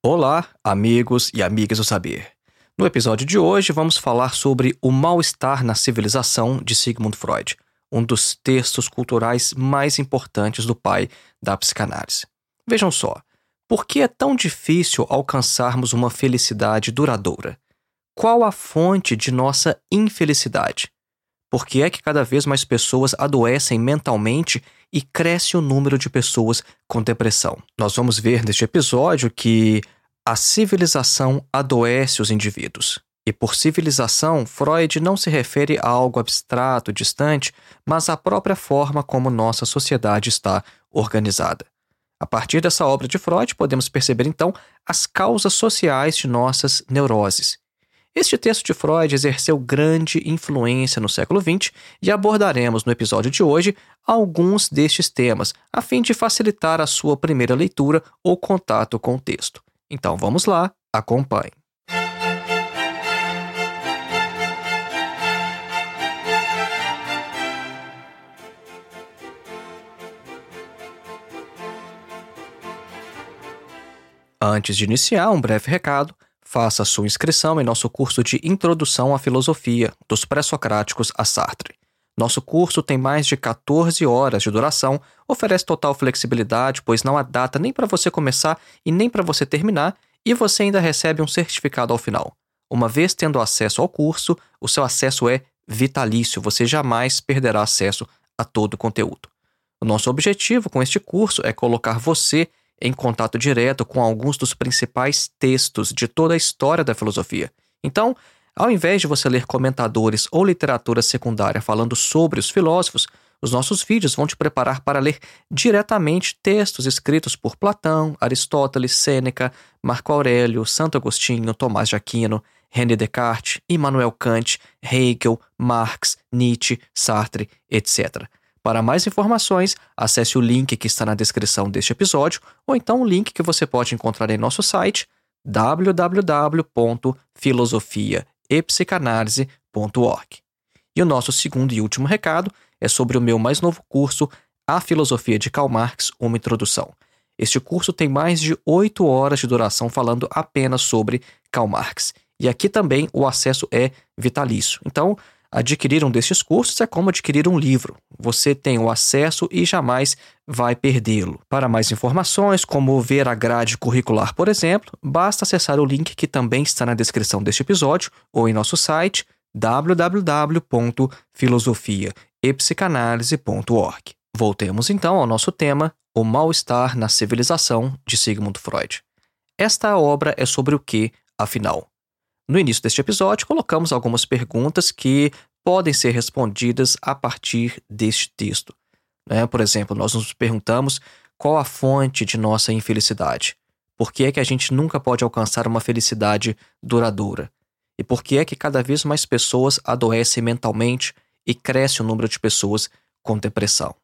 Olá, amigos e amigas do saber. No episódio de hoje, vamos falar sobre o mal-estar na civilização de Sigmund Freud, um dos textos culturais mais importantes do pai da psicanálise. Vejam só, por que é tão difícil alcançarmos uma felicidade duradoura? Qual a fonte de nossa infelicidade? Por que é que cada vez mais pessoas adoecem mentalmente e cresce o número de pessoas com depressão? Nós vamos ver neste episódio que a civilização adoece os indivíduos. E por civilização, Freud não se refere a algo abstrato, distante, mas à própria forma como nossa sociedade está organizada. A partir dessa obra de Freud, podemos perceber então as causas sociais de nossas neuroses. Este texto de Freud exerceu grande influência no século XX e abordaremos no episódio de hoje alguns destes temas, a fim de facilitar a sua primeira leitura ou contato com o texto. Então vamos lá, acompanhe. Antes de iniciar, um breve recado. Faça sua inscrição em nosso curso de Introdução à Filosofia, dos Pré-Socráticos a Sartre. Nosso curso tem mais de 14 horas de duração, oferece total flexibilidade, pois não há data nem para você começar e nem para você terminar, e você ainda recebe um certificado ao final. Uma vez tendo acesso ao curso, o seu acesso é vitalício, você jamais perderá acesso a todo o conteúdo. O nosso objetivo com este curso é colocar você em contato direto com alguns dos principais textos de toda a história da filosofia. Então, ao invés de você ler comentadores ou literatura secundária falando sobre os filósofos, os nossos vídeos vão te preparar para ler diretamente textos escritos por Platão, Aristóteles, Sêneca, Marco Aurélio, Santo Agostinho, Tomás de Aquino, René Descartes, Immanuel Kant, Hegel, Marx, Nietzsche, Sartre, etc. Para mais informações, acesse o link que está na descrição deste episódio ou então o link que você pode encontrar em nosso site www.filosofiaepsicanalise.org. E o nosso segundo e último recado é sobre o meu mais novo curso, A Filosofia de Karl Marx, uma introdução. Este curso tem mais de oito horas de duração falando apenas sobre Karl Marx. E aqui também o acesso é vitalício. Então, adquirir um destes cursos é como adquirir um livro. Você tem o acesso e jamais vai perdê-lo. Para mais informações, como ver a grade curricular, por exemplo, basta acessar o link que também está na descrição deste episódio ou em nosso site www.filosofiaepsicanalise.org. Voltemos então ao nosso tema, o mal-estar na civilização de Sigmund Freud. Esta obra é sobre o que, afinal? No início deste episódio, colocamos algumas perguntas que podem ser respondidas a partir deste texto. Né? Por exemplo, nós nos perguntamos qual a fonte de nossa infelicidade. Por que é que a gente nunca pode alcançar uma felicidade duradoura? E por que é que cada vez mais pessoas adoecem mentalmente e cresce o número de pessoas com depressão?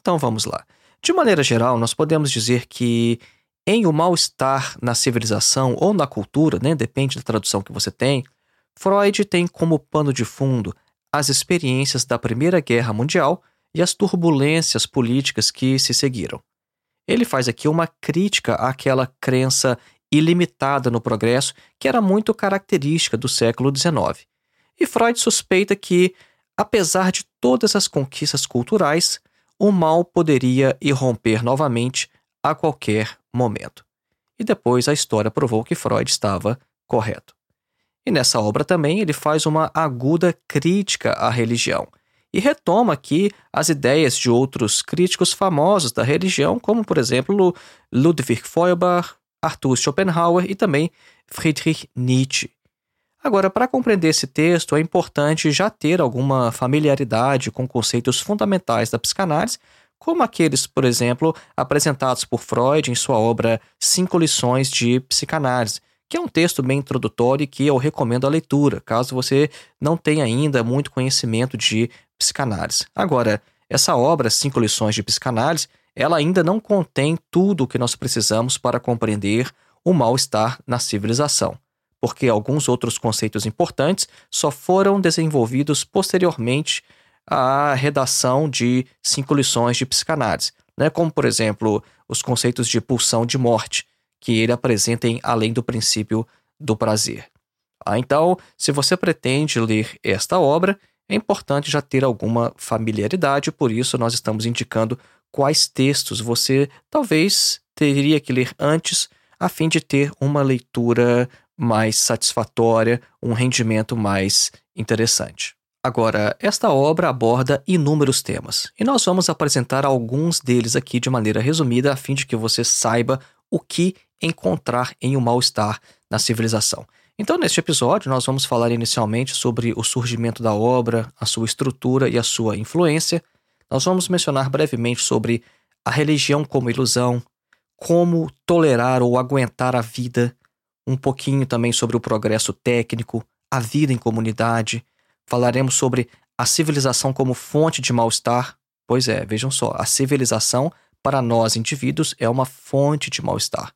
Então vamos lá. De maneira geral, nós podemos dizer que em o mal-estar na civilização ou na cultura, né, depende da tradução que você tem, Freud tem como pano de fundo as experiências da Primeira Guerra Mundial e as turbulências políticas que se seguiram. Ele faz aqui uma crítica àquela crença ilimitada no progresso que era muito característica do século XIX. E Freud suspeita que, apesar de todas as conquistas culturais, o mal poderia irromper novamente a qualquer momento. E depois a história provou que Freud estava correto. E nessa obra também ele faz uma aguda crítica à religião e retoma aqui as ideias de outros críticos famosos da religião, como por exemplo Ludwig Feuerbach, Arthur Schopenhauer e também Friedrich Nietzsche. Agora, para compreender esse texto, é importante já ter alguma familiaridade com conceitos fundamentais da psicanálise, como aqueles, por exemplo, apresentados por Freud em sua obra Cinco Lições de Psicanálise, que é um texto bem introdutório e que eu recomendo a leitura, caso você não tenha ainda muito conhecimento de psicanálise. Agora, essa obra, Cinco Lições de Psicanálise, ela ainda não contém tudo o que nós precisamos para compreender o mal-estar na civilização, porque alguns outros conceitos importantes só foram desenvolvidos posteriormente à redação de Cinco Lições de Psicanálise, né? como, por exemplo, os conceitos de pulsão de morte, que ele apresenta em Além do Princípio do Prazer. Ah, então, se você pretende ler esta obra, é importante já ter alguma familiaridade, por isso nós estamos indicando quais textos você talvez teria que ler antes, a fim de ter uma leitura mais satisfatória, um rendimento mais interessante. Agora, esta obra aborda inúmeros temas, e nós vamos apresentar alguns deles aqui de maneira resumida, a fim de que você saiba o que encontrar em um mal-estar na civilização. Então, neste episódio, nós vamos falar inicialmente sobre o surgimento da obra, a sua estrutura e a sua influência. Nós vamos mencionar brevemente sobre a religião como ilusão, como tolerar ou aguentar a vida, um pouquinho também sobre o progresso técnico, a vida em comunidade. Falaremos sobre a civilização como fonte de mal-estar. Pois é, vejam só, a civilização, para nós indivíduos, é uma fonte de mal-estar.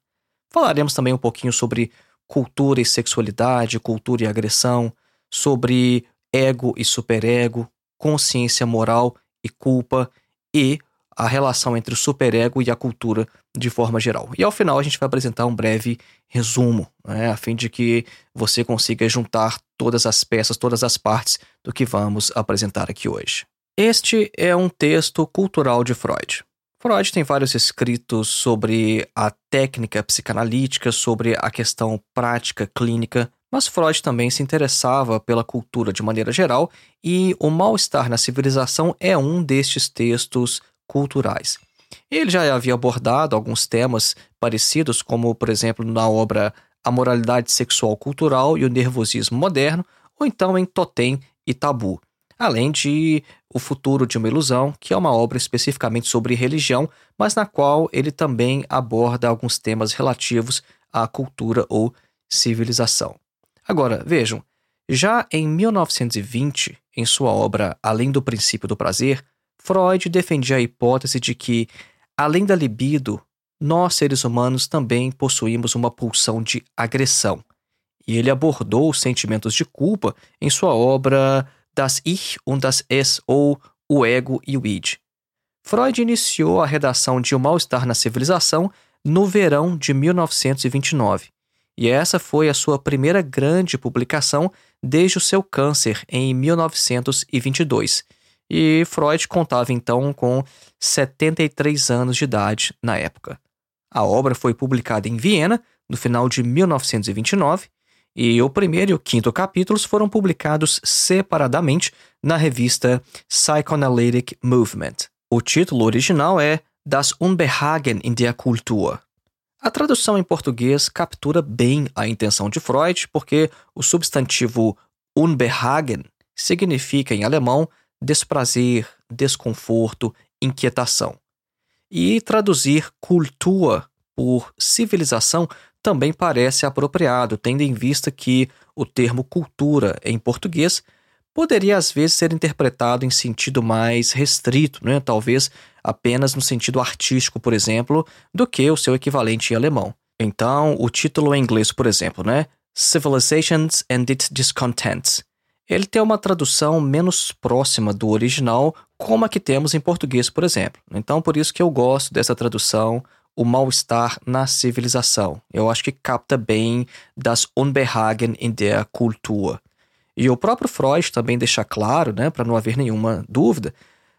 Falaremos também um pouquinho sobre cultura e sexualidade, cultura e agressão, sobre ego e superego, consciência moral e culpa e a relação entre o superego e a cultura de forma geral. E ao final a gente vai apresentar um breve resumo, né, a fim de que você consiga juntar todas as peças, todas as partes do que vamos apresentar aqui hoje. Este é um texto cultural de Freud. Freud tem vários escritos sobre a técnica psicanalítica, sobre a questão prática clínica, mas Freud também se interessava pela cultura de maneira geral e o mal-estar na civilização é um destes textos culturais. Ele já havia abordado alguns temas parecidos, como, por exemplo, na obra A Moralidade Sexual Cultural e o Nervosismo Moderno, ou então em Totem e Tabu além de O Futuro de uma Ilusão, que é uma obra especificamente sobre religião, mas na qual ele também aborda alguns temas relativos à cultura ou civilização. Agora, vejam, já em 1920, em sua obra Além do Princípio do Prazer, Freud defendia a hipótese de que, além da libido, nós seres humanos também possuímos uma pulsão de agressão. E ele abordou os sentimentos de culpa em sua obra das Ich und das Es ou O Ego e o Id. Freud iniciou a redação de O Mal-Estar na Civilização no verão de 1929, e essa foi a sua primeira grande publicação desde o seu câncer em 1922. E Freud contava então com 73 anos de idade na época. A obra foi publicada em Viena no final de 1929 e o primeiro e o quinto capítulos foram publicados separadamente na revista Psychoanalytic Movement. O título original é Das Unbehagen in der Kultur. A tradução em português captura bem a intenção de Freud, porque o substantivo Unbehagen significa em alemão desprazer, desconforto, inquietação. E traduzir Kultur por civilização também parece apropriado, tendo em vista que o termo cultura em português poderia às vezes ser interpretado em sentido mais restrito, né? talvez apenas no sentido artístico, por exemplo, do que o seu equivalente em alemão. Então, o título em inglês, por exemplo, né? Civilizations and its Discontents. Ele tem uma tradução menos próxima do original, como a que temos em português, por exemplo. Então, por isso que eu gosto dessa tradução o mal-estar na civilização. Eu acho que capta bem das Unbehagen in der Kultur. E o próprio Freud também deixa claro, né, para não haver nenhuma dúvida,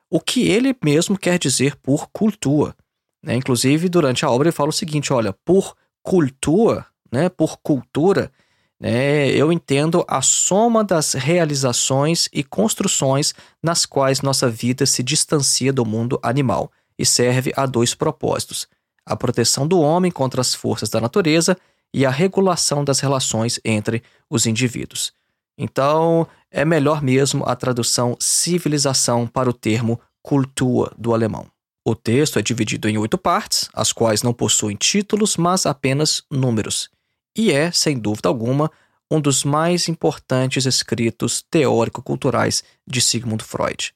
o que ele mesmo quer dizer por cultura. Né? Inclusive, durante a obra, ele fala o seguinte: olha, por cultura, né, por cultura, né, eu entendo a soma das realizações e construções nas quais nossa vida se distancia do mundo animal e serve a dois propósitos a proteção do homem contra as forças da natureza e a regulação das relações entre os indivíduos. Então, é melhor mesmo a tradução civilização para o termo cultura do alemão. O texto é dividido em oito partes, as quais não possuem títulos, mas apenas números, e é, sem dúvida alguma, um dos mais importantes escritos teórico-culturais de Sigmund Freud.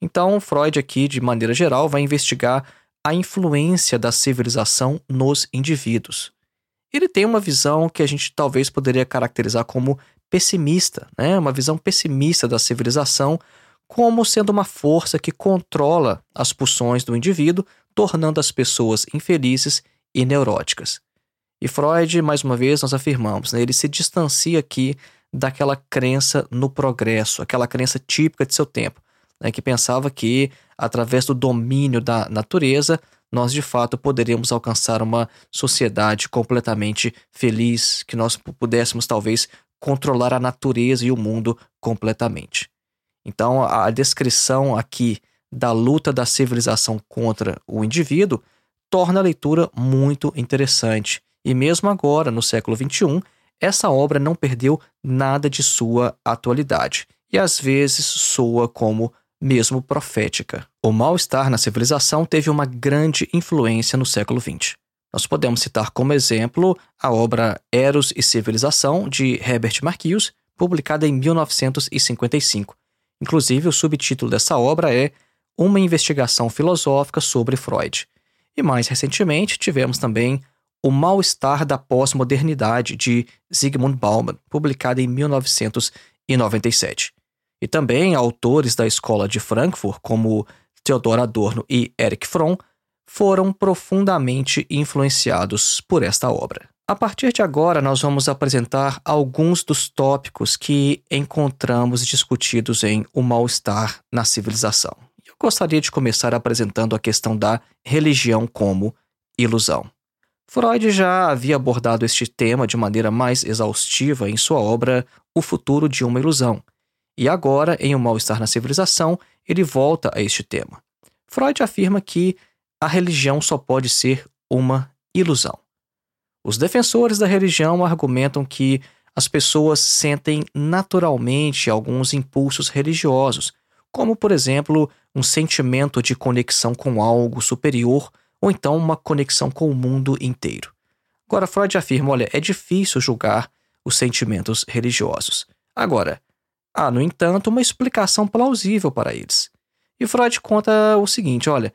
Então, Freud, aqui, de maneira geral, vai investigar a influência da civilização nos indivíduos. Ele tem uma visão que a gente talvez poderia caracterizar como pessimista, né? uma visão pessimista da civilização como sendo uma força que controla as pulsões do indivíduo, tornando as pessoas infelizes e neuróticas. E Freud, mais uma vez, nós afirmamos, né, ele se distancia aqui daquela crença no progresso, aquela crença típica de seu tempo, né, que pensava que, através do domínio da natureza, nós de fato poderíamos alcançar uma sociedade completamente feliz, que nós pudéssemos talvez controlar a natureza e o mundo completamente. Então, a descrição aqui da luta da civilização contra o indivíduo torna a leitura muito interessante. E mesmo agora, no século XXI, essa obra não perdeu nada de sua atualidade e às vezes soa como mesmo profética. O mal-estar na civilização teve uma grande influência no século XX. Nós podemos citar como exemplo a obra Eros e Civilização, de Herbert Marcuse, publicada em 1955. Inclusive, o subtítulo dessa obra é Uma Investigação Filosófica sobre Freud. E mais recentemente, tivemos também O Mal-Estar da Pós-Modernidade, de Zygmunt Bauman, publicada em 1997. E também autores da Escola de Frankfurt, como Theodor Adorno e Erich Fromm, foram profundamente influenciados por esta obra. A partir de agora, nós vamos apresentar alguns dos tópicos que encontramos discutidos em O Mal-Estar na Civilização. Eu gostaria de começar apresentando a questão da religião como ilusão. Freud já havia abordado este tema de maneira mais exaustiva em sua obra O Futuro de uma Ilusão, e agora, em O Mal-Estar na Civilização, ele volta a este tema. Freud afirma que a religião só pode ser uma ilusão. Os defensores da religião argumentam que as pessoas sentem naturalmente alguns impulsos religiosos, como, por exemplo, um sentimento de conexão com algo superior ou então uma conexão com o mundo inteiro. Agora, Freud afirma: olha, é difícil julgar os sentimentos religiosos. Agora, há, no entanto, uma explicação plausível para eles. E Freud conta o seguinte: olha,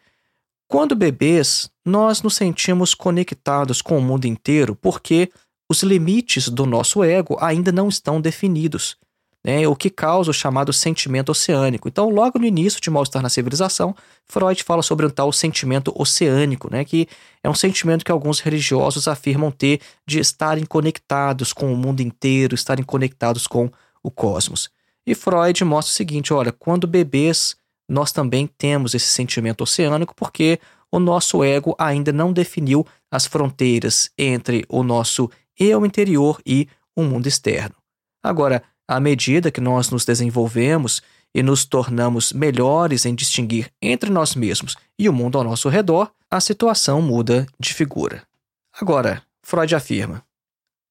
quando bebês, nós nos sentimos conectados com o mundo inteiro porque os limites do nosso ego ainda não estão definidos, né? o que causa o chamado sentimento oceânico. Então, logo no início de Mal-Estar na Civilização, Freud fala sobre um tal sentimento oceânico, né? que é um sentimento que alguns religiosos afirmam ter de estarem conectados com o mundo inteiro, estarem conectados com o cosmos. E Freud mostra o seguinte: olha, quando bebês nós também temos esse sentimento oceânico porque o nosso ego ainda não definiu as fronteiras entre o nosso eu interior e o mundo externo. Agora, à medida que nós nos desenvolvemos e nos tornamos melhores em distinguir entre nós mesmos e o mundo ao nosso redor, a situação muda de figura. Agora, Freud afirma: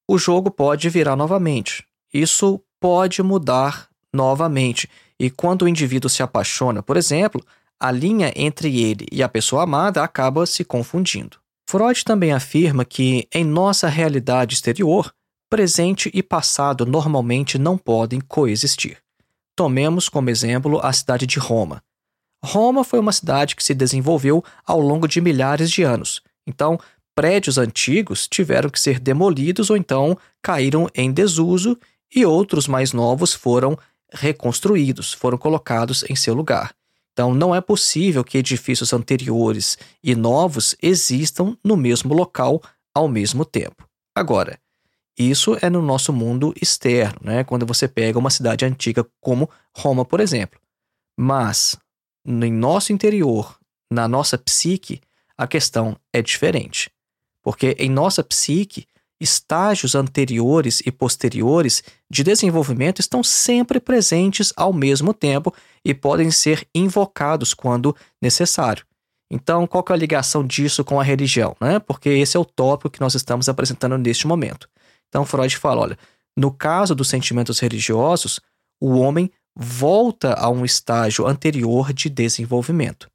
o jogo pode virar novamente. Isso pode mudar novamente e quando o indivíduo se apaixona, por exemplo, a linha entre ele e a pessoa amada acaba se confundindo. Freud também afirma que, em nossa realidade exterior, presente e passado normalmente não podem coexistir. Tomemos como exemplo a cidade de Roma. Roma foi uma cidade que se desenvolveu ao longo de milhares de anos. Então, prédios antigos tiveram que ser demolidos ou então caíram em desuso e outros mais novos foram reconstruídos, foram colocados em seu lugar. Então, não é possível que edifícios anteriores e novos existam no mesmo local ao mesmo tempo. Agora, isso é no nosso mundo externo, né? quando você pega uma cidade antiga como Roma, por exemplo. Mas, em nosso interior, na nossa psique, a questão é diferente. Porque em nossa psique, estágios anteriores e posteriores de desenvolvimento estão sempre presentes ao mesmo tempo e podem ser invocados quando necessário. Então, qual é a ligação disso com a religião? Né? Porque esse é o tópico que nós estamos apresentando neste momento. Então, Freud fala: olha, no caso dos sentimentos religiosos, o homem volta a um estágio anterior de desenvolvimento.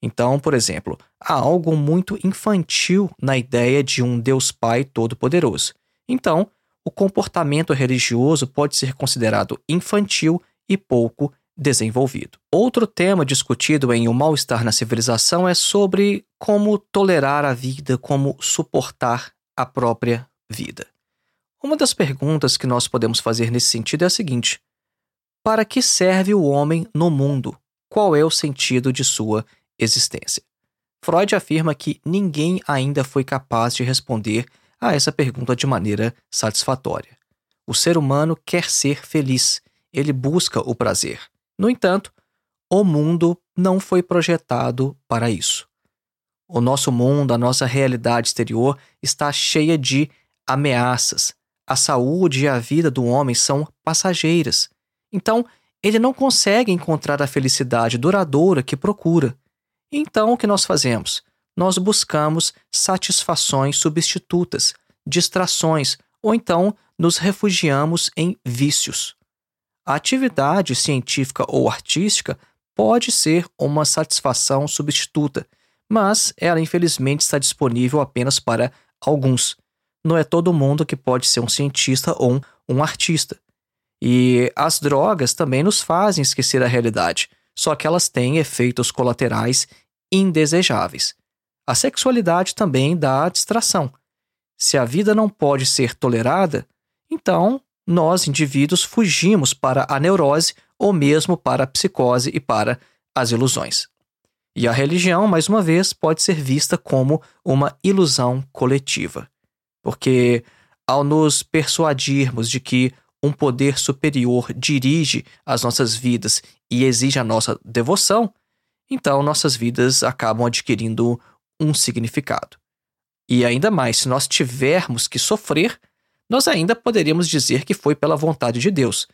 Então, por exemplo, há algo muito infantil na ideia de um Deus Pai Todo-Poderoso. Então, o comportamento religioso pode ser considerado infantil e pouco desenvolvido. Outro tema discutido em O Mal-Estar na Civilização é sobre como tolerar a vida, como suportar a própria vida. Uma das perguntas que nós podemos fazer nesse sentido é a seguinte: Para que serve o homem no mundo? Qual é o sentido de sua existência? Freud afirma que ninguém ainda foi capaz de responder a essa pergunta de maneira satisfatória. O ser humano quer ser feliz, ele busca o prazer. No entanto, o mundo não foi projetado para isso. O nosso mundo, a nossa realidade exterior está cheia de ameaças. A saúde e a vida do homem são passageiras. Então, ele não consegue encontrar a felicidade duradoura que procura. Então, o que nós fazemos? Nós buscamos satisfações substitutas, distrações, ou então nos refugiamos em vícios. A atividade científica ou artística pode ser uma satisfação substituta, mas ela infelizmente está disponível apenas para alguns. Não é todo mundo que pode ser um cientista ou um, um artista. E as drogas também nos fazem esquecer a realidade, só que elas têm efeitos colaterais indesejáveis. A sexualidade também dá distração. Se a vida não pode ser tolerada, então nós, indivíduos, fugimos para a neurose ou mesmo para a psicose e para as ilusões. E a religião, mais uma vez, pode ser vista como uma ilusão coletiva. Porque, ao nos persuadirmos de que um poder superior dirige as nossas vidas e exige a nossa devoção, então nossas vidas acabam adquirindo um significado. E ainda mais, se nós tivermos que sofrer, nós ainda poderíamos dizer que foi pela vontade de Deus.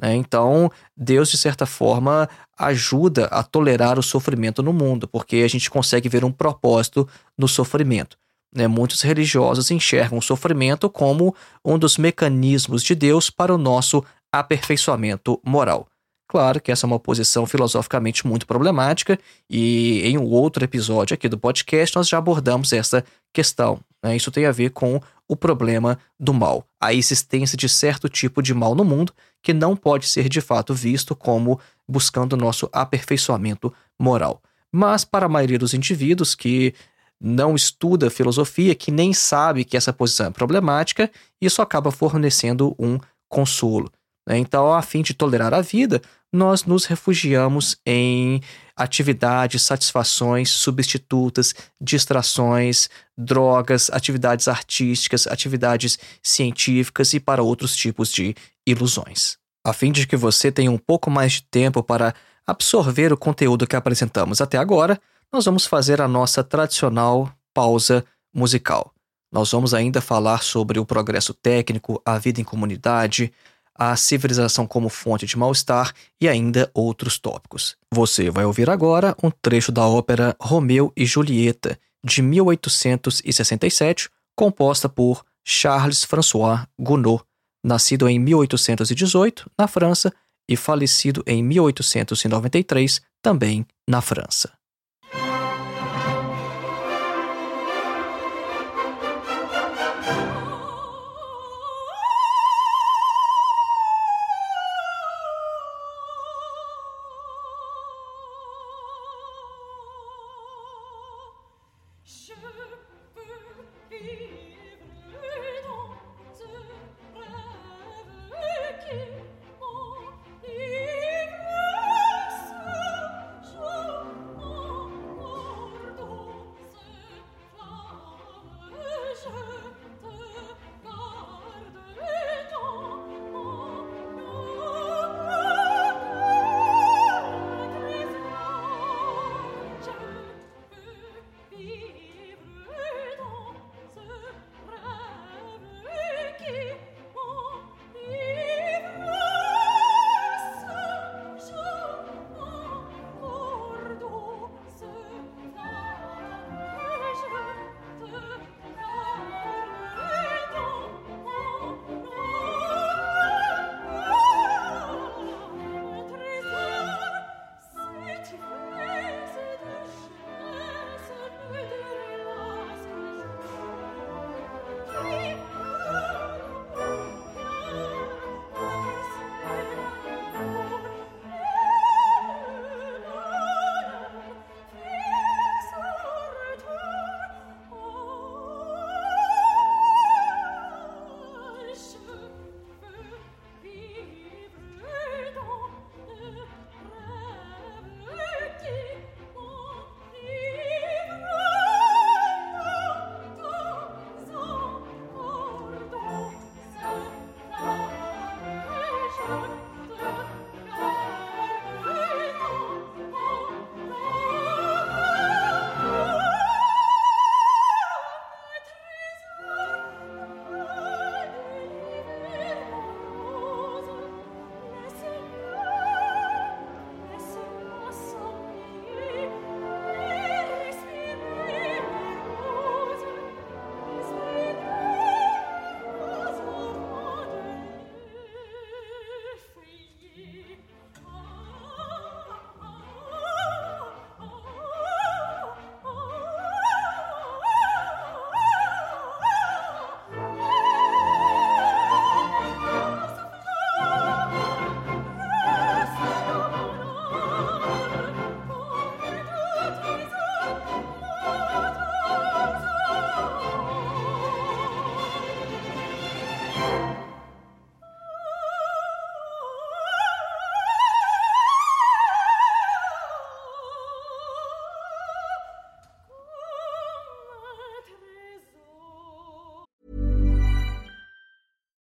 Né? Então, Deus, de certa forma, ajuda a tolerar o sofrimento no mundo, porque a gente consegue ver um propósito no sofrimento. Né? Muitos religiosos enxergam o sofrimento como um dos mecanismos de Deus para o nosso aperfeiçoamento moral. Claro que essa é uma posição filosoficamente muito problemática, e em um outro episódio aqui do podcast nós já abordamos essa questão. Né? Isso tem a ver com o problema do mal, a existência de certo tipo de mal no mundo que não pode ser de fato visto como buscando nosso aperfeiçoamento moral. Mas para a maioria dos indivíduos que não estuda filosofia, que nem sabe que essa posição é problemática, isso acaba fornecendo um consolo. Né? Então, a fim de tolerar a vida, nós nos refugiamos em atividades, satisfações substitutas, distrações, drogas, atividades artísticas, atividades científicas e para outros tipos de ilusões. A fim de que você tenha um pouco mais de tempo para absorver o conteúdo que apresentamos até agora, nós vamos fazer a nossa tradicional pausa musical. Nós vamos ainda falar sobre o progresso técnico, a vida em comunidade, a civilização como fonte de mal-estar e ainda outros tópicos. Você vai ouvir agora um trecho da ópera Romeu e Julieta, de 1867, composta por Charles François Gounod, nascido em 1818 na França e falecido em 1893 também na França.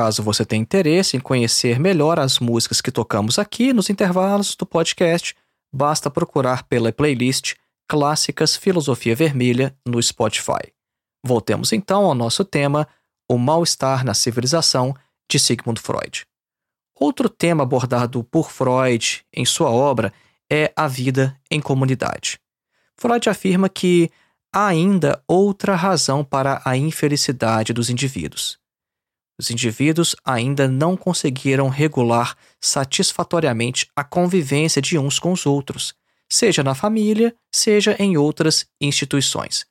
Caso você tenha interesse em conhecer melhor as músicas que tocamos aqui nos intervalos do podcast, basta procurar pela playlist Clássicas Filosofia Vermelha no Spotify. Voltemos então ao nosso tema, o mal-estar na civilização de Sigmund Freud. Outro tema abordado por Freud em sua obra é a vida em comunidade. Freud afirma que há ainda outra razão para a infelicidade dos indivíduos. Os indivíduos ainda não conseguiram regular satisfatoriamente a convivência de uns com os outros, seja na família, seja em outras instituições.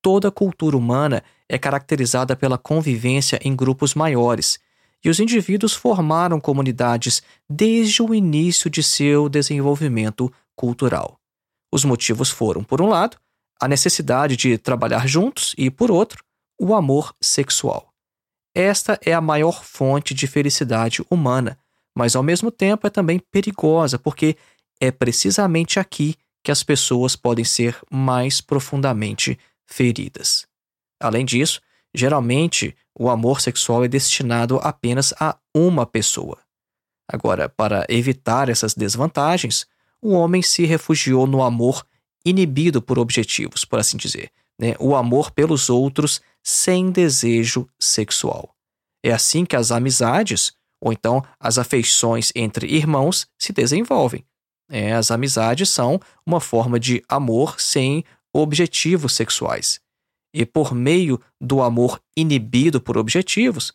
Toda cultura humana é caracterizada pela convivência em grupos maiores, e os indivíduos formaram comunidades desde o início de seu desenvolvimento cultural. Os motivos foram, por um lado, a necessidade de trabalhar juntos e, por outro, o amor sexual. Esta é a maior fonte de felicidade humana, mas ao mesmo tempo é também perigosa, porque é precisamente aqui que as pessoas podem ser mais profundamente feridas. Além disso, geralmente o amor sexual é destinado apenas a uma pessoa. Agora, para evitar essas desvantagens, o homem se refugiou no amor inibido por objetivos, por assim dizer, né? o amor pelos outros sem desejo sexual. É assim que as amizades, ou então as afeições entre irmãos, se desenvolvem. É, as amizades são uma forma de amor sem objetivos sexuais. E por meio do amor inibido por objetivos,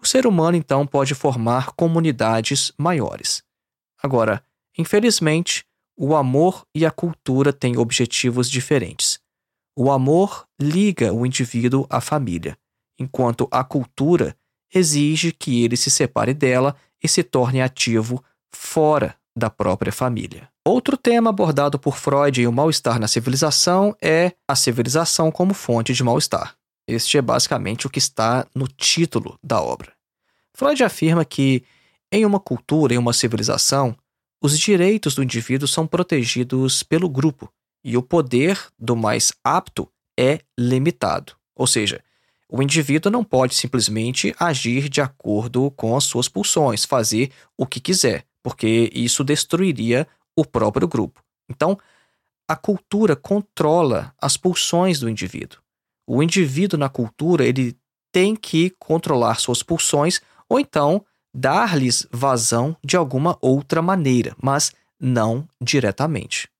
o ser humano então pode formar comunidades maiores. Agora, infelizmente, o amor e a cultura têm objetivos diferentes. O amor liga o indivíduo à família, enquanto a cultura exige que ele se separe dela e se torne ativo fora da própria família. Outro tema abordado por Freud em O Mal-Estar na Civilização é a civilização como fonte de mal-estar. Este é basicamente o que está no título da obra. Freud afirma que, em uma cultura, em uma civilização, os direitos do indivíduo são protegidos pelo grupo e o poder do mais apto é limitado. Ou seja, o indivíduo não pode simplesmente agir de acordo com as suas pulsões, fazer o que quiser, porque isso destruiria o próprio grupo. Então, a cultura controla as pulsões do indivíduo. O indivíduo na cultura ele tem que controlar suas pulsões ou então dar-lhes vazão de alguma outra maneira, mas não diretamente.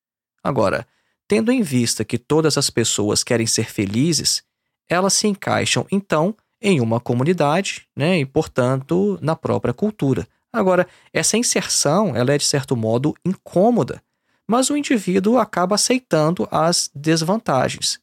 Agora, Tendo em vista que todas as pessoas querem ser felizes, elas se encaixam então em uma comunidade, né, e portanto na própria cultura. Agora, essa inserção, ela é de certo modo incômoda, mas o indivíduo acaba aceitando as desvantagens.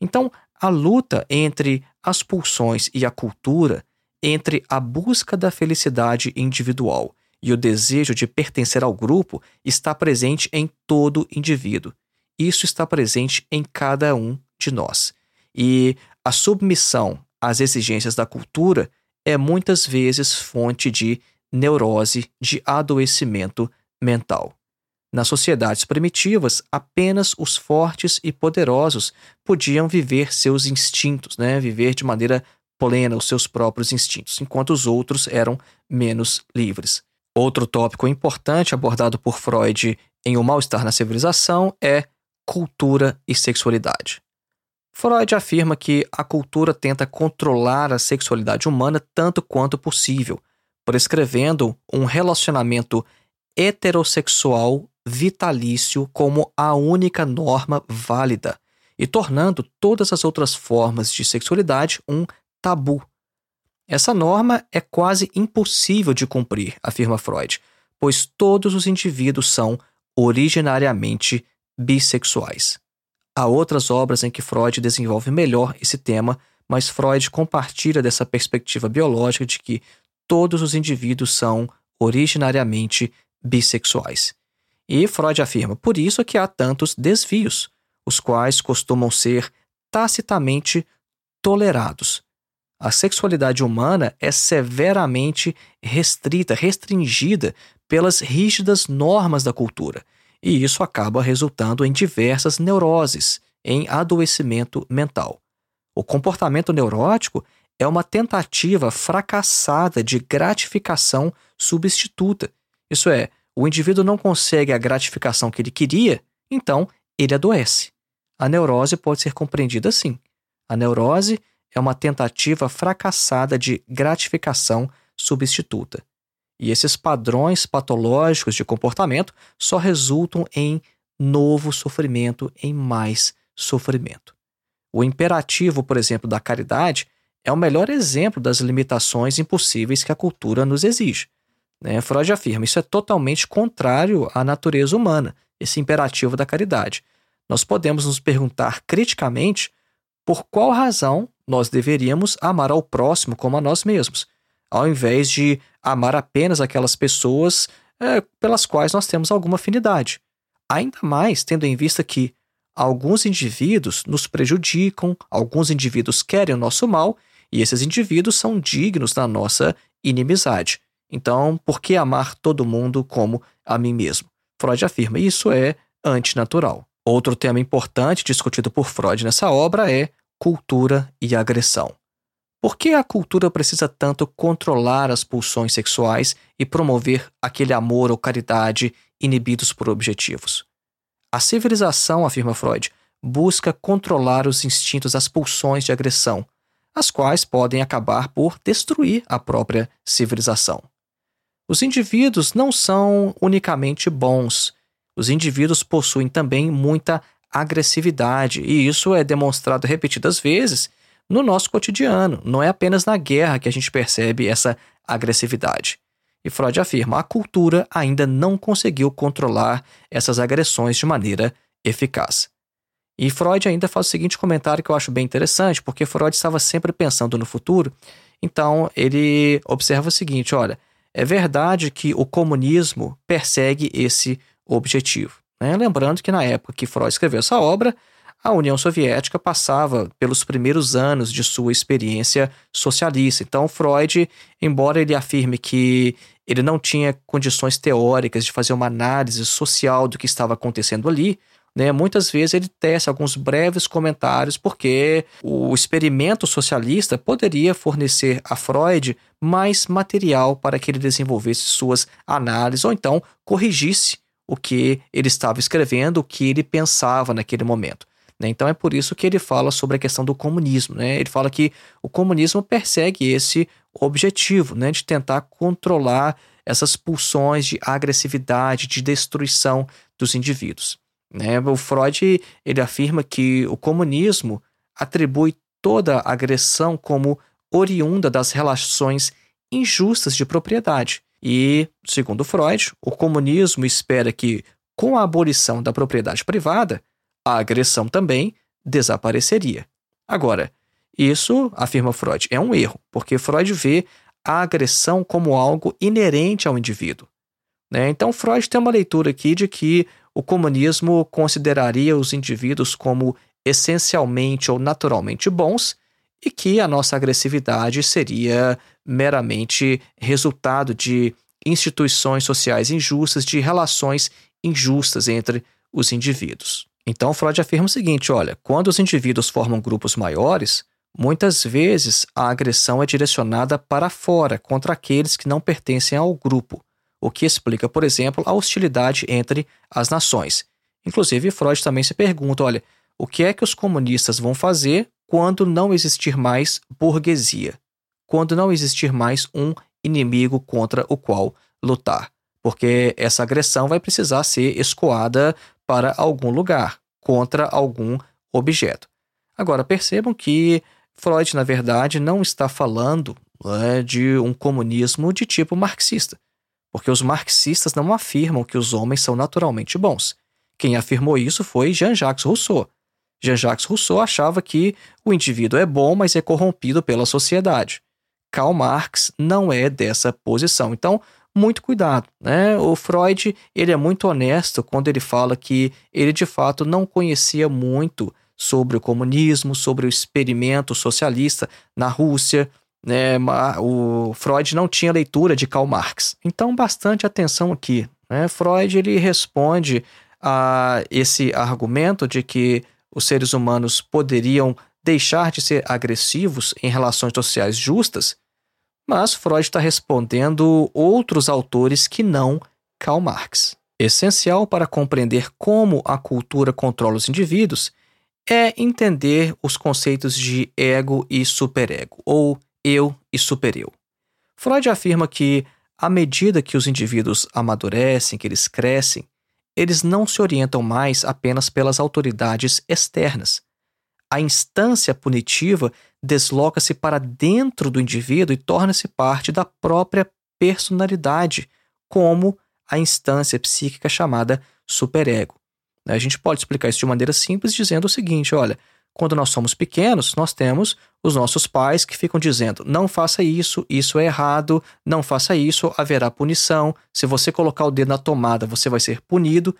Então, a luta entre as pulsões e a cultura, entre a busca da felicidade individual e o desejo de pertencer ao grupo está presente em todo indivíduo. Isso está presente em cada um de nós. E a submissão às exigências da cultura é muitas vezes fonte de neurose, de adoecimento mental. Nas sociedades primitivas, apenas os fortes e poderosos podiam viver seus instintos, né? viver de maneira plena os seus próprios instintos, enquanto os outros eram menos livres. Outro tópico importante abordado por Freud em O Mal-Estar na Civilização é cultura e sexualidade. Freud afirma que a cultura tenta controlar a sexualidade humana tanto quanto possível, prescrevendo um relacionamento heterossexual vitalício como a única norma válida e tornando todas as outras formas de sexualidade um tabu. Essa norma é quase impossível de cumprir, afirma Freud, pois todos os indivíduos são originariamente bissexuais. Há outras obras em que Freud desenvolve melhor esse tema, mas Freud compartilha dessa perspectiva biológica de que todos os indivíduos são originariamente bissexuais. E Freud afirma, por isso é que há tantos desvios, os quais costumam ser tacitamente tolerados. A sexualidade humana é severamente restrita, restringida pelas rígidas normas da cultura, e isso acaba resultando em diversas neuroses, em adoecimento mental. O comportamento neurótico é uma tentativa fracassada de gratificação substituta. Isso é, o indivíduo não consegue a gratificação que ele queria, então ele adoece. A neurose pode ser compreendida assim. A neurose é uma tentativa fracassada de gratificação substituta. E esses padrões patológicos de comportamento só resultam em novo sofrimento, em mais sofrimento. O imperativo, por exemplo, da caridade é o melhor exemplo das limitações impossíveis que a cultura nos exige. Né? Freud afirma isso é totalmente contrário à natureza humana, esse imperativo da caridade. Nós podemos nos perguntar criticamente por qual razão nós deveríamos amar ao próximo como a nós mesmos, ao invés de amar apenas aquelas pessoas é, pelas quais nós temos alguma afinidade. Ainda mais tendo em vista que alguns indivíduos nos prejudicam, alguns indivíduos querem o nosso mal e esses indivíduos são dignos da nossa inimizade. Então, por que amar todo mundo como a mim mesmo? Freud afirma isso é antinatural. Outro tema importante discutido por Freud nessa obra é cultura e agressão. Por que a cultura precisa tanto controlar as pulsões sexuais e promover aquele amor ou caridade inibidos por objetivos? A civilização, afirma Freud, busca controlar os instintos, as pulsões de agressão, as quais podem acabar por destruir a própria civilização. Os indivíduos não são unicamente bons. Os indivíduos possuem também muita agressividade, e isso é demonstrado repetidas vezes no nosso cotidiano. Não é apenas na guerra que a gente percebe essa agressividade. E Freud afirma: a cultura ainda não conseguiu controlar essas agressões de maneira eficaz. E Freud ainda faz o seguinte comentário que eu acho bem interessante, porque Freud estava sempre pensando no futuro. Então ele observa o seguinte: olha, é verdade que o comunismo persegue esse objetivo. Né? Lembrando que na época que Freud escreveu essa obra, a União Soviética passava pelos primeiros anos de sua experiência socialista. Então, Freud, embora ele afirme que ele não tinha condições teóricas de fazer uma análise social do que estava acontecendo ali, né? Muitas vezes ele tece alguns breves comentários porque o experimento socialista poderia fornecer a Freud mais material para que ele desenvolvesse suas análises ou então corrigisse o que ele estava escrevendo, o que ele pensava naquele momento. Né? Então é por isso que ele fala sobre a questão do comunismo. Né? Ele fala que o comunismo persegue esse objetivo né? de tentar controlar essas pulsões de agressividade, de destruição dos indivíduos. Né? O Freud ele afirma que o comunismo atribui toda agressão como oriunda das relações injustas de propriedade. E, segundo Freud, o comunismo espera que, com a abolição da propriedade privada, a agressão também desapareceria. Agora, isso, afirma Freud, é um erro, porque Freud vê a agressão como algo inerente ao indivíduo. Né? Então, Freud tem uma leitura aqui de que o comunismo consideraria os indivíduos como essencialmente ou naturalmente bons e que a nossa agressividade seria meramente resultado de instituições sociais injustas, de relações injustas entre os indivíduos. Então, Freud afirma o seguinte: olha, quando os indivíduos formam grupos maiores, muitas vezes a agressão é direcionada para fora, contra aqueles que não pertencem ao grupo, o que explica, por exemplo, a hostilidade entre as nações. Inclusive, Freud também se pergunta: olha, o que é que os comunistas vão fazer quando não existir mais burguesia? Quando não existir mais um inimigo contra o qual lutar? Porque essa agressão vai precisar ser escoada para algum lugar, contra algum objeto. Agora, percebam que Freud, na verdade, não está falando né, de um comunismo de tipo marxista, porque os marxistas não afirmam que os homens são naturalmente bons. Quem afirmou isso foi Jean-Jacques Rousseau. Jean-Jacques Rousseau achava que o indivíduo é bom, mas é corrompido pela sociedade. Karl Marx não é dessa posição. Então, muito cuidado, né? O Freud, ele é muito honesto quando ele fala que ele de fato não conhecia muito sobre o comunismo, sobre o experimento socialista na Rússia, né? O Freud não tinha leitura de Karl Marx. Então, bastante atenção aqui, né? Freud ele responde a esse argumento de que os seres humanos poderiam deixar de ser agressivos em relações sociais justas, mas Freud está respondendo outros autores que não Karl Marx. Essencial para compreender como a cultura controla os indivíduos é entender os conceitos de ego e superego, ou eu e supereu. Freud afirma que, à medida que os indivíduos amadurecem, que eles crescem, eles não se orientam mais apenas pelas autoridades externas. A instância punitiva desloca-se para dentro do indivíduo e torna-se parte da própria personalidade, como a instância psíquica chamada superego. A gente pode explicar isso de maneira simples dizendo o seguinte: olha, quando nós somos pequenos, nós temos os nossos pais que ficam dizendo: não faça isso, isso é errado, não faça isso, haverá punição. Se você colocar o dedo na tomada, você vai ser punido.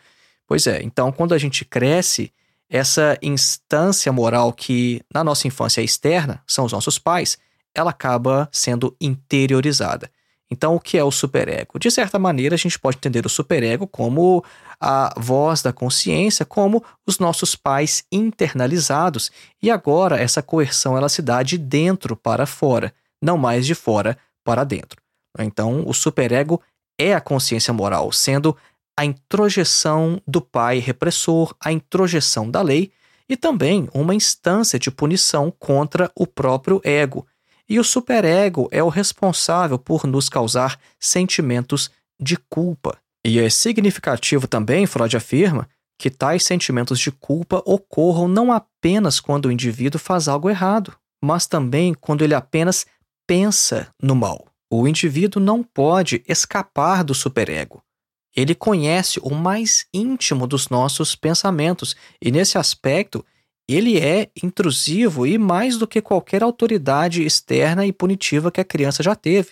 Pois é, então quando a gente cresce, essa instância moral que na nossa infância é externa, são os nossos pais, ela acaba sendo interiorizada. Então, o que é o superego? De certa maneira, a gente pode entender o superego como a voz da consciência, como os nossos pais internalizados, e agora essa coerção ela se dá de dentro para fora, não mais de fora para dentro. Então, o superego é a consciência moral, sendo a introjeção do pai repressor, a introjeção da lei e também uma instância de punição contra o próprio ego e o superego é o responsável por nos causar sentimentos de culpa. E é significativo também, Freud afirma, que tais sentimentos de culpa ocorram não apenas quando o indivíduo faz algo errado, mas também quando ele apenas pensa no mal. O indivíduo não pode escapar do superego. Ele conhece o mais íntimo dos nossos pensamentos e, nesse aspecto, ele é intrusivo e mais do que qualquer autoridade externa e punitiva que a criança já teve,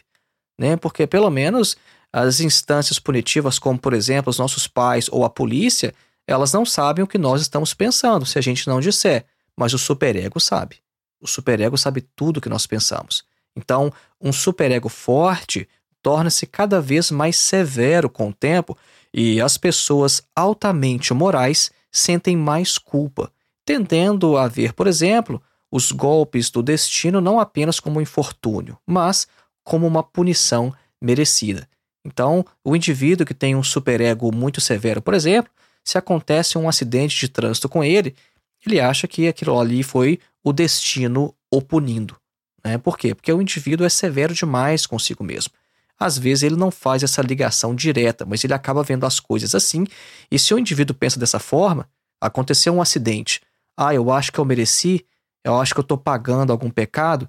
né? Porque pelo menos as instâncias punitivas, como por exemplo os nossos pais ou a polícia, elas não sabem o que nós estamos pensando se a gente não disser, mas o superego sabe. O superego sabe tudo o que nós pensamos. Então, um superego forte torna-se cada vez mais severo com o tempo e as pessoas altamente morais sentem mais culpa tendendo a ver, por exemplo, os golpes do destino não apenas como um infortúnio, mas como uma punição merecida. Então, o indivíduo que tem um superego muito severo, por exemplo, se acontece um acidente de trânsito com ele, ele acha que aquilo ali foi o destino o punindo. Né? Por quê? Porque o indivíduo é severo demais consigo mesmo. Às vezes ele não faz essa ligação direta, mas ele acaba vendo as coisas assim. E se o indivíduo pensa dessa forma, aconteceu um acidente, ah, eu acho que eu mereci, eu acho que eu estou pagando algum pecado,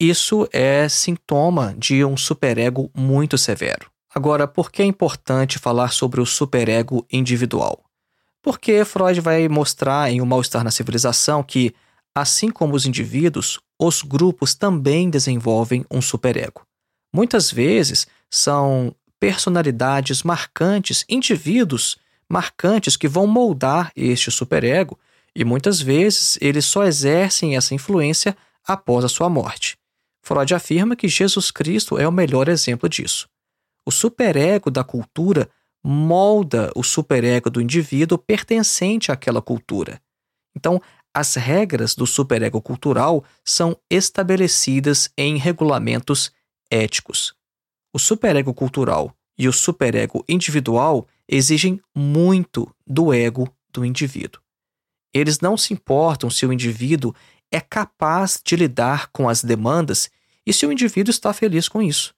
isso é sintoma de um superego muito severo. Agora, por que é importante falar sobre o superego individual? Porque Freud vai mostrar em O Mal-Estar na Civilização que, assim como os indivíduos, os grupos também desenvolvem um superego. Muitas vezes são personalidades marcantes, indivíduos marcantes que vão moldar este superego, e muitas vezes eles só exercem essa influência após a sua morte. Freud afirma que Jesus Cristo é o melhor exemplo disso. O superego da cultura molda o superego do indivíduo pertencente àquela cultura. Então, as regras do superego cultural são estabelecidas em regulamentos éticos. O superego cultural e o superego individual exigem muito do ego do indivíduo. Eles não se importam se o indivíduo é capaz de lidar com as demandas e se o indivíduo está feliz com isso.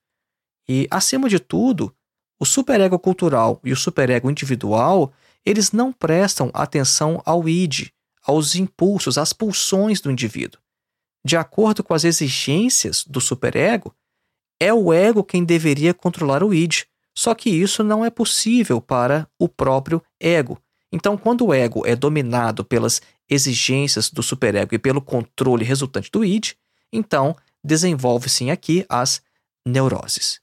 E, acima de tudo, o superego cultural e o superego individual, eles não prestam atenção ao id, aos impulsos, às pulsões do indivíduo. De acordo com as exigências do superego, é o ego quem deveria controlar o id. Só que isso não é possível para o próprio ego. Então, quando o ego é dominado pelas exigências do superego e pelo controle resultante do id, então desenvolve-se aqui as neuroses.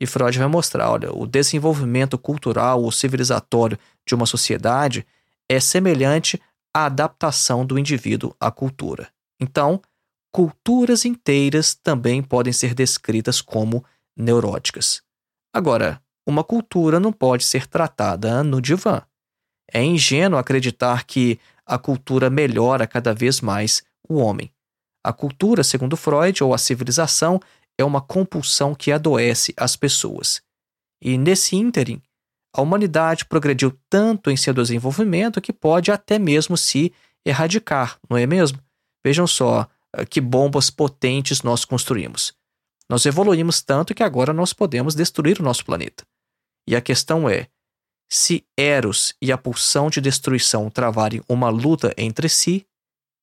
E Freud vai mostrar, olha, o desenvolvimento cultural ou civilizatório de uma sociedade é semelhante à adaptação do indivíduo à cultura. Então, culturas inteiras também podem ser descritas como neuróticas. Agora, uma cultura não pode ser tratada no divã. É ingênuo acreditar que a cultura melhora cada vez mais o homem. A cultura, segundo Freud, ou a civilização, é uma compulsão que adoece as pessoas. E nesse ínterim, a humanidade progrediu tanto em seu desenvolvimento que pode até mesmo se erradicar, não é mesmo? Vejam só que bombas potentes nós construímos. Nós evoluímos tanto que agora nós podemos destruir o nosso planeta. E a questão é: se Eros e a pulsão de destruição travarem uma luta entre si,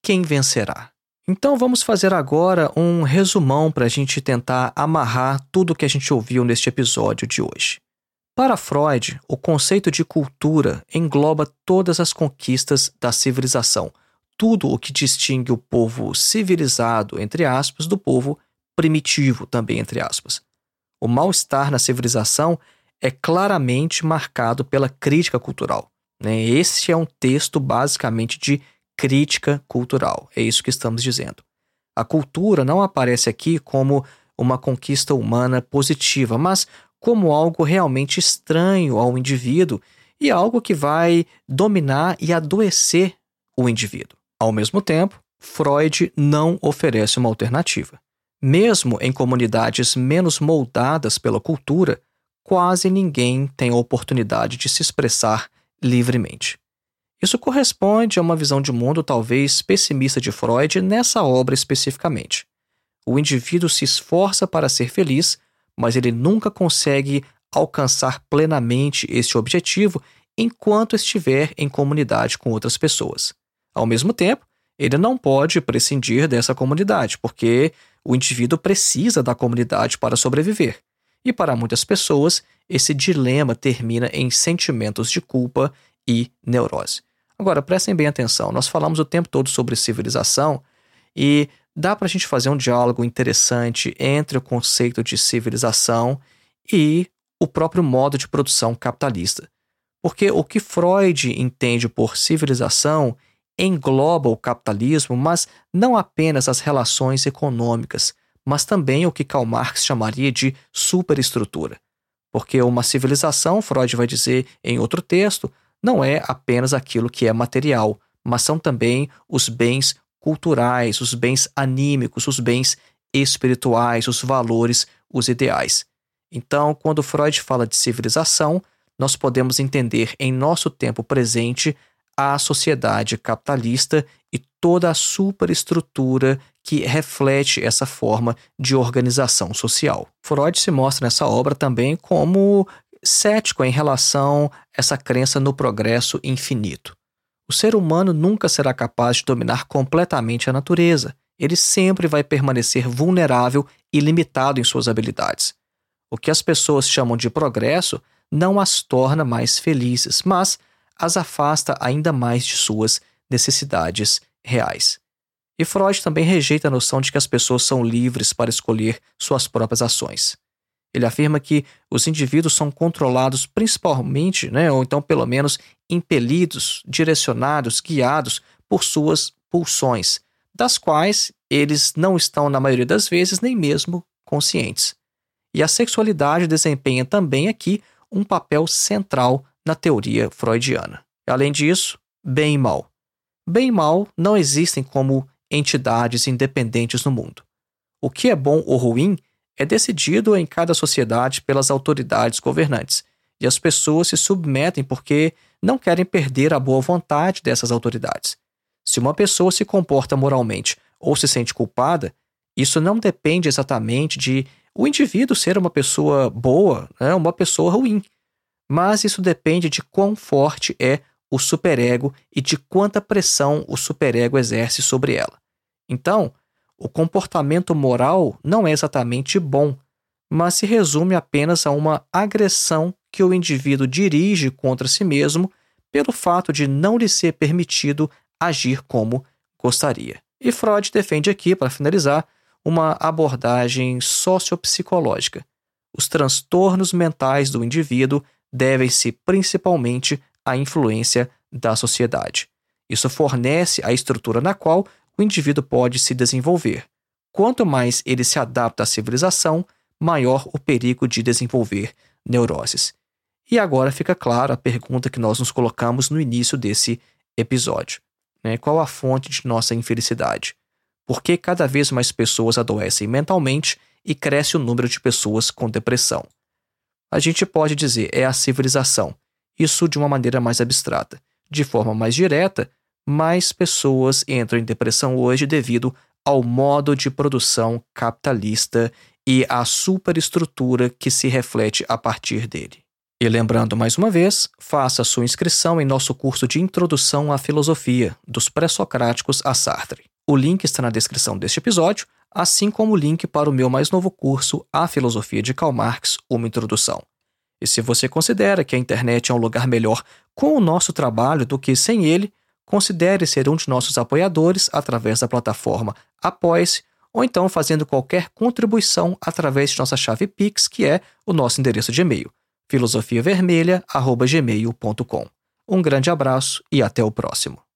quem vencerá? Então vamos fazer agora um resumão para a gente tentar amarrar tudo o que a gente ouviu neste episódio de hoje. Para Freud, o conceito de cultura engloba todas as conquistas da civilização, tudo o que distingue o povo civilizado, entre aspas, do povo primitivo, também entre aspas. O mal-estar na civilização é claramente marcado pela crítica cultural. Né? Esse é um texto basicamente de crítica cultural. É isso que estamos dizendo. A cultura não aparece aqui como uma conquista humana positiva, mas como algo realmente estranho ao indivíduo e algo que vai dominar e adoecer o indivíduo. Ao mesmo tempo, Freud não oferece uma alternativa. Mesmo em comunidades menos moldadas pela cultura, quase ninguém tem a oportunidade de se expressar livremente. Isso corresponde a uma visão de mundo talvez pessimista de Freud nessa obra especificamente. O indivíduo se esforça para ser feliz, mas ele nunca consegue alcançar plenamente este objetivo enquanto estiver em comunidade com outras pessoas. Ao mesmo tempo, ele não pode prescindir dessa comunidade, porque o indivíduo precisa da comunidade para sobreviver. E para muitas pessoas, esse dilema termina em sentimentos de culpa e neurose. Agora, prestem bem atenção, nós falamos o tempo todo sobre civilização e dá para a gente fazer um diálogo interessante entre o conceito de civilização e o próprio modo de produção capitalista. Porque o que Freud entende por civilização engloba o capitalismo, mas não apenas as relações econômicas, mas também o que Karl Marx chamaria de superestrutura. Porque uma civilização, Freud vai dizer em outro texto, não é apenas aquilo que é material, mas são também os bens culturais, os bens anímicos, os bens espirituais, os valores, os ideais. Então, quando Freud fala de civilização, nós podemos entender em nosso tempo presente a sociedade capitalista e toda a superestrutura que reflete essa forma de organização social. Freud se mostra nessa obra também como cético em relação a essa crença no progresso infinito. O ser humano nunca será capaz de dominar completamente a natureza. Ele sempre vai permanecer vulnerável e limitado em suas habilidades. O que as pessoas chamam de progresso não as torna mais felizes, mas as afasta ainda mais de suas necessidades reais. E Freud também rejeita a noção de que as pessoas são livres para escolher suas próprias ações. Ele afirma que os indivíduos são controlados principalmente, né, ou então pelo menos impelidos, direcionados, guiados por suas pulsões, das quais eles não estão, na maioria das vezes, nem mesmo conscientes. E a sexualidade desempenha também aqui um papel central na teoria freudiana. Além disso, bem e mal. Bem e mal não existem como entidades independentes no mundo. O que é bom ou ruim é decidido em cada sociedade pelas autoridades governantes, e as pessoas se submetem porque não querem perder a boa vontade dessas autoridades. Se uma pessoa se comporta moralmente ou se sente culpada, isso não depende exatamente de o indivíduo ser uma pessoa boa, né, uma pessoa ruim, mas isso depende de quão forte é o superego e de quanta pressão o superego exerce sobre ela. Então, o comportamento moral não é exatamente bom, mas se resume apenas a uma agressão que o indivíduo dirige contra si mesmo pelo fato de não lhe ser permitido agir como gostaria. E Freud defende aqui, para finalizar, uma abordagem sociopsicológica. Os transtornos mentais do indivíduo devem-se principalmente à influência da sociedade. Isso fornece a estrutura na qual o indivíduo pode se desenvolver. Quanto mais ele se adapta à civilização, maior o perigo de desenvolver neuroses. E agora fica claro a pergunta que nós nos colocamos no início desse episódio: né? qual a fonte de nossa infelicidade? Por que cada vez mais pessoas adoecem mentalmente e cresce o número de pessoas com depressão? A gente pode dizer é a civilização, isso de uma maneira mais abstrata. De forma mais direta, mais pessoas entram em depressão hoje devido ao modo de produção capitalista e à superestrutura que se reflete a partir dele. E lembrando mais uma vez, faça sua inscrição em nosso curso de Introdução à Filosofia, dos Pré-Socráticos a Sartre. O link está na descrição deste episódio, assim como o link para o meu mais novo curso, A Filosofia de Karl Marx, uma introdução. E se você considera que a internet é um lugar melhor com o nosso trabalho do que sem ele, considere ser um de nossos apoiadores através da plataforma Apoie-se ou então fazendo qualquer contribuição através de nossa chave Pix, que é o nosso endereço de e-mail, filosofiavermelha.gmail.com. Um grande abraço e até o próximo.